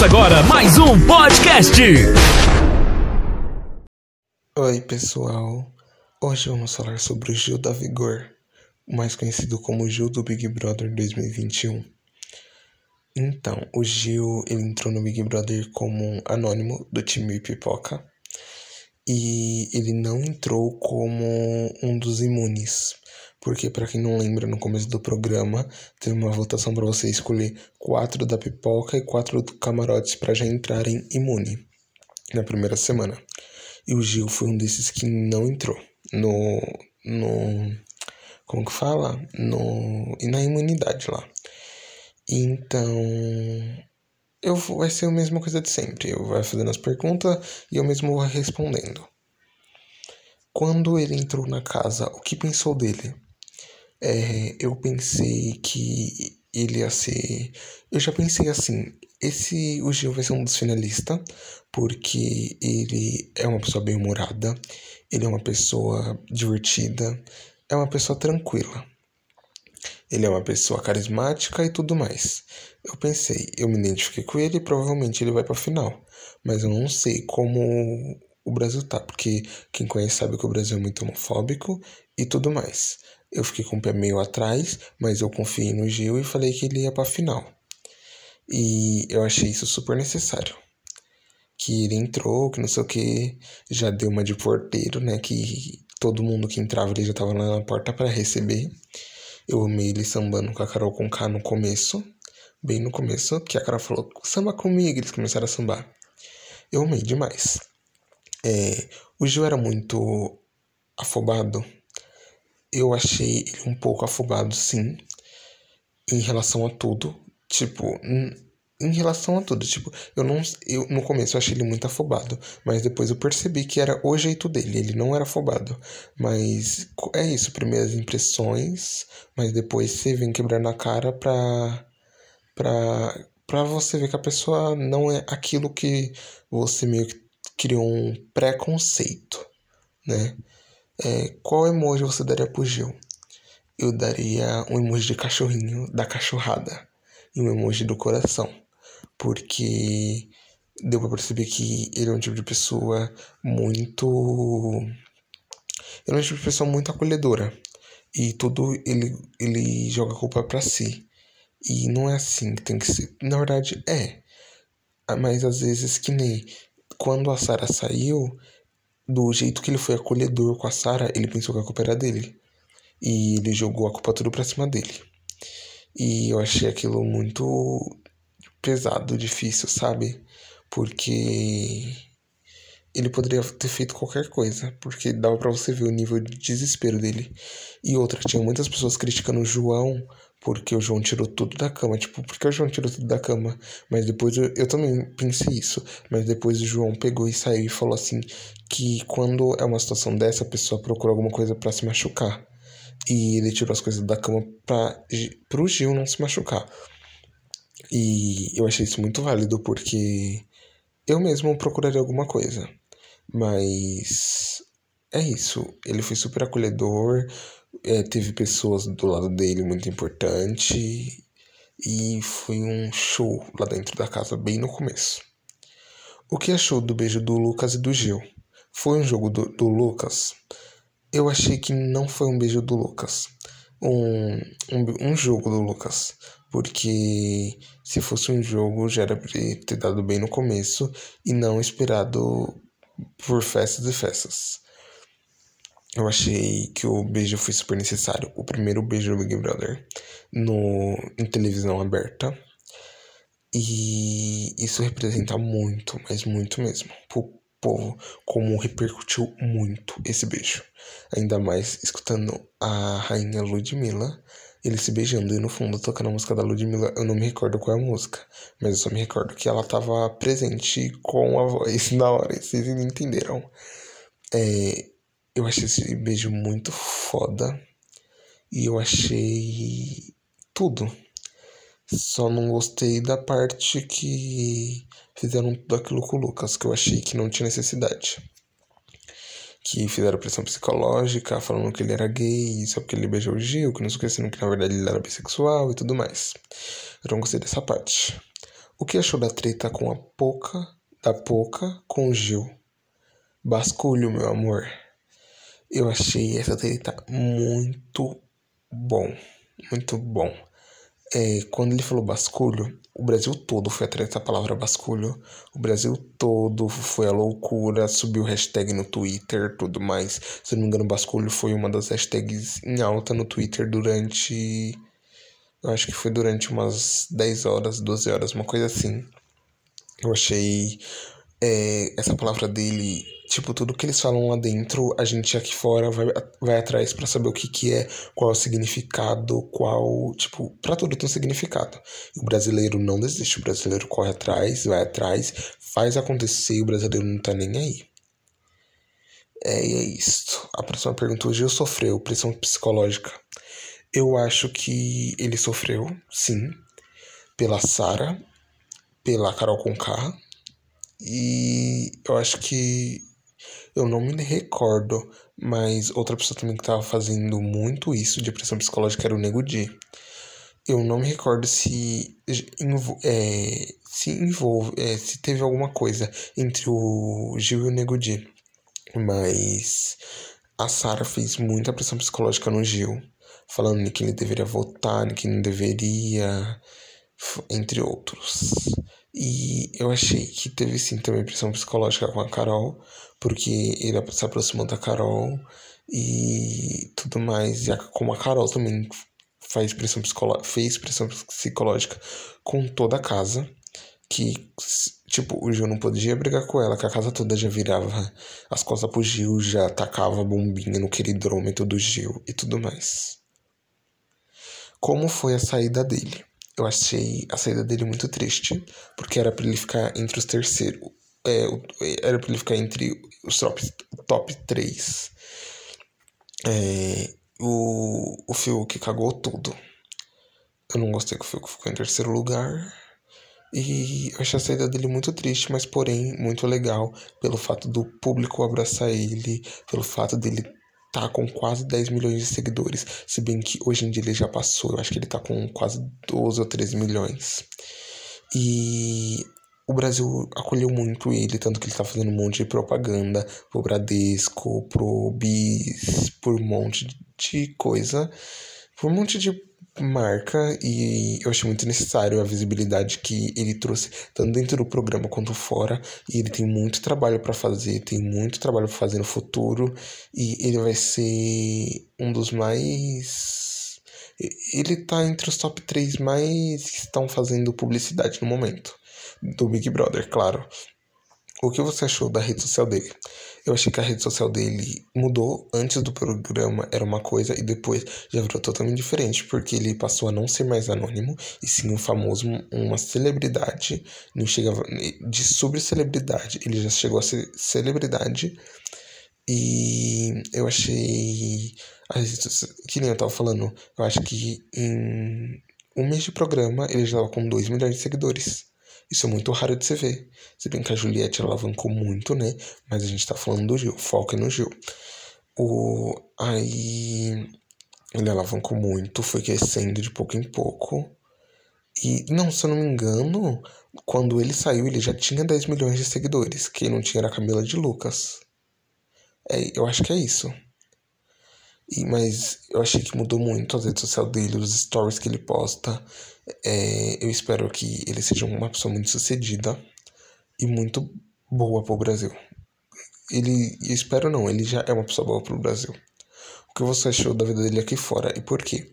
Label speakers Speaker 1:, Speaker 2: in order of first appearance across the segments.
Speaker 1: Começa agora mais um podcast.
Speaker 2: Oi, pessoal. Hoje vamos falar sobre o Gil da Vigor, mais conhecido como Gil do Big Brother 2021. Então, o Gil ele entrou no Big Brother como um anônimo do time Pipoca e ele não entrou como um dos imunes. Porque, para quem não lembra, no começo do programa teve uma votação para você escolher quatro da pipoca e quatro do camarotes para já entrarem imune na primeira semana. E o Gil foi um desses que não entrou no. no como que fala? No, e na imunidade lá. Então. Eu, vai ser a mesma coisa de sempre. Eu vou fazendo as perguntas e eu mesmo vou respondendo. Quando ele entrou na casa, o que pensou dele? É, eu pensei que ele ia ser. Eu já pensei assim: esse o Gil vai ser um dos finalistas, porque ele é uma pessoa bem-humorada, ele é uma pessoa divertida, é uma pessoa tranquila. Ele é uma pessoa carismática e tudo mais. Eu pensei, eu me identifiquei com ele e provavelmente ele vai pra final. Mas eu não sei como o Brasil tá, porque quem conhece sabe que o Brasil é muito homofóbico e tudo mais. Eu fiquei com o pé meio atrás, mas eu confiei no Gil e falei que ele ia pra final. E eu achei isso super necessário. Que ele entrou, que não sei o que, já deu uma de porteiro, né? Que todo mundo que entrava ele já tava lá na porta para receber. Eu amei ele sambando com a Carol com K no começo, bem no começo, que a Carol falou, samba comigo, eles começaram a sambar. Eu amei demais. É, o Gil era muito afobado, eu achei ele um pouco afobado, sim, em relação a tudo. Tipo, em relação a tudo, tipo, eu não. Eu, no começo eu achei ele muito afobado, mas depois eu percebi que era o jeito dele, ele não era afobado. Mas é isso, primeiras impressões, mas depois você vem quebrando a cara pra. pra. pra você ver que a pessoa não é aquilo que você meio que criou um preconceito, né? É, qual emoji você daria pro Gil? Eu daria um emoji de cachorrinho da cachorrada e um emoji do coração, porque deu para perceber que ele é um tipo de pessoa muito. Ele é um tipo de pessoa muito acolhedora e tudo ele, ele joga a culpa para si. E não é assim que tem que ser. Na verdade, é. Mas às vezes, que nem quando a Sara saiu, do jeito que ele foi acolhedor com a Sarah, ele pensou que a culpa era dele. E ele jogou a culpa tudo pra cima dele. E eu achei aquilo muito pesado, difícil, sabe? Porque ele poderia ter feito qualquer coisa, porque dava para você ver o nível de desespero dele. E outra, tinha muitas pessoas criticando o João porque o João tirou tudo da cama. Tipo, porque o João tirou tudo da cama? Mas depois eu, eu também pensei isso. Mas depois o João pegou e saiu e falou assim: que quando é uma situação dessa, a pessoa procura alguma coisa para se machucar. E ele tirou as coisas da cama pra, pro Gil não se machucar. E eu achei isso muito válido porque eu mesmo procuraria alguma coisa. Mas é isso. Ele foi super acolhedor é, teve pessoas do lado dele muito importante e foi um show lá dentro da casa bem no começo. O que achou do beijo do Lucas e do Gil? Foi um jogo do, do Lucas? Eu achei que não foi um beijo do Lucas. Um, um, um jogo do Lucas. Porque se fosse um jogo já era pra ter dado bem no começo e não esperado por festas e festas. Eu achei que o beijo foi super necessário. O primeiro beijo do Big Brother no, em televisão aberta. E isso representa muito, mas muito mesmo, pro povo, como repercutiu muito esse beijo. Ainda mais escutando a rainha Ludmilla, eles se beijando e no fundo tocando a música da Ludmilla. Eu não me recordo qual é a música, mas eu só me recordo que ela tava presente com a voz na hora, vocês entenderam. É, eu achei esse beijo muito foda. E eu achei tudo. Só não gostei da parte que fizeram tudo aquilo com o Lucas, que eu achei que não tinha necessidade. Que fizeram pressão psicológica, falando que ele era gay, só porque ele beijou o Gil, que não esquecendo que na verdade ele era bissexual e tudo mais. Eu não gostei dessa parte. O que achou da treta com a Poca, da Poca com o Gil? Basculho, meu amor. Eu achei essa treta muito bom, muito bom. É, quando ele falou basculho, o Brasil todo foi atrás dessa palavra basculho. O Brasil todo foi a loucura, subiu hashtag no Twitter, tudo mais. Se não me engano, basculho foi uma das hashtags em alta no Twitter durante. Eu acho que foi durante umas 10 horas, 12 horas, uma coisa assim. Eu achei é, essa palavra dele Tipo, tudo que eles falam lá dentro, a gente aqui fora vai, vai atrás para saber o que que é, qual é o significado, qual. Tipo, pra tudo tem um significado. O brasileiro não desiste, o brasileiro corre atrás, vai atrás, faz acontecer e o brasileiro não tá nem aí. É, e é isso. A próxima pergunta: o Gil sofreu pressão psicológica? Eu acho que ele sofreu, sim, pela Sara, pela Carol Conká. E eu acho que eu não me recordo, mas outra pessoa também que estava fazendo muito isso de pressão psicológica era o Nego Di. Eu não me recordo se é, se envolve, é, se teve alguma coisa entre o Gil e o Nego Di. Mas a Sara fez muita pressão psicológica no Gil, falando que ele deveria votar, que não deveria, entre outros. E eu achei que teve sim também pressão psicológica com a Carol, porque ele se aproximou da Carol e tudo mais. E a, como a Carol também faz pressão fez pressão psicológica com toda a casa, que, tipo, o Gil não podia brigar com ela, que a casa toda já virava as costas pro Gil, já tacava bombinha no queridômetro do Gil e tudo mais. Como foi a saída dele? Eu achei a saída dele muito triste, porque era para ele ficar entre os terceiros. É, era para ele ficar entre os top, top 3. É, o, o Fiuk cagou tudo. Eu não gostei que o Fiuk ficou em terceiro lugar. E eu achei a saída dele muito triste, mas porém muito legal pelo fato do público abraçar ele, pelo fato dele tá com quase 10 milhões de seguidores. Se bem que hoje em dia ele já passou, eu acho que ele tá com quase 12 ou 13 milhões. E o Brasil acolheu muito ele, tanto que ele tá fazendo um monte de propaganda pro Bradesco, pro Bis, por um monte de coisa, por um monte de marca e eu achei muito necessário a visibilidade que ele trouxe tanto dentro do programa quanto fora. E ele tem muito trabalho para fazer tem muito trabalho para fazer no futuro. E ele vai ser um dos mais ele tá entre os top 3 mais que estão fazendo publicidade no momento. Do Big Brother claro o que você achou da rede social dele eu achei que a rede social dele mudou. Antes do programa era uma coisa e depois já virou totalmente diferente, porque ele passou a não ser mais anônimo e sim um famoso, uma celebridade. Não chegava de sobre celebridade, ele já chegou a ser celebridade. E eu achei. Que nem eu tava falando, eu acho que em um mês de programa ele já tava com 2 milhões de seguidores. Isso é muito raro de se ver. Se bem que a Juliette alavancou muito, né? Mas a gente tá falando do Gil, foca no Gil. O... Aí ele alavancou muito, foi crescendo de pouco em pouco. E, não, se eu não me engano, quando ele saiu, ele já tinha 10 milhões de seguidores. Quem não tinha era a Camila de Lucas. É, eu acho que é isso. E, mas eu achei que mudou muito as redes sociais dele, os stories que ele posta. É, eu espero que ele seja uma pessoa muito sucedida e muito boa para o Brasil. Ele, espero não, ele já é uma pessoa boa para o Brasil. O que você achou da vida dele aqui fora e por quê?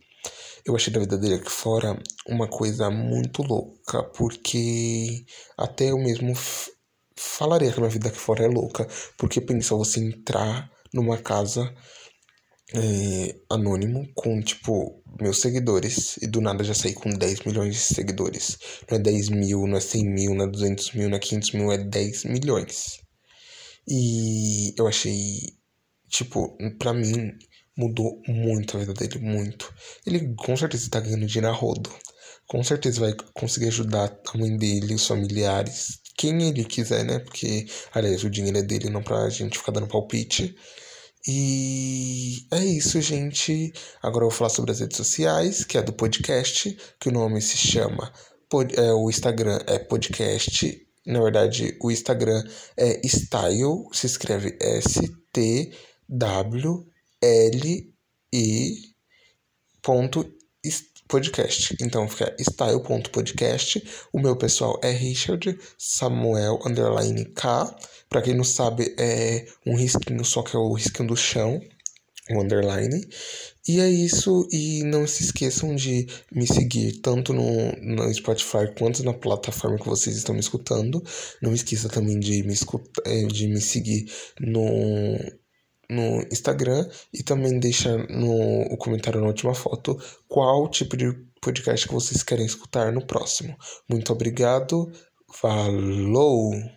Speaker 2: Eu achei da vida dele aqui fora uma coisa muito louca, porque até eu mesmo falaria que a minha vida aqui fora é louca, porque pensa você entrar numa casa é, anônimo com, tipo, meus seguidores e do nada já saí com 10 milhões de seguidores. Não é 10 mil, não é 100 mil, não é 200 mil, não é 500 mil, é 10 milhões. E eu achei, tipo, pra mim mudou muito a vida dele, muito. Ele com certeza tá ganhando dinheiro a rodo. Com certeza vai conseguir ajudar a mãe dele, os familiares, quem ele quiser, né? Porque, aliás, o dinheiro é dele, não pra gente ficar dando palpite. E é isso, gente. Agora eu vou falar sobre as redes sociais, que é do podcast, que o nome se chama é, o Instagram é podcast. Na verdade, o Instagram é style, se escreve S-T-W-L-I ponto podcast. Então fica style.podcast. O meu pessoal é Richard Samuel underline K. Pra quem não sabe, é um risquinho só que é o risquinho do chão, o underline. E é isso, e não se esqueçam de me seguir tanto no, no Spotify quanto na plataforma que vocês estão me escutando. Não esqueça também de me, escutar, é, de me seguir no, no Instagram e também deixa no o comentário na última foto qual tipo de podcast que vocês querem escutar no próximo. Muito obrigado, falou!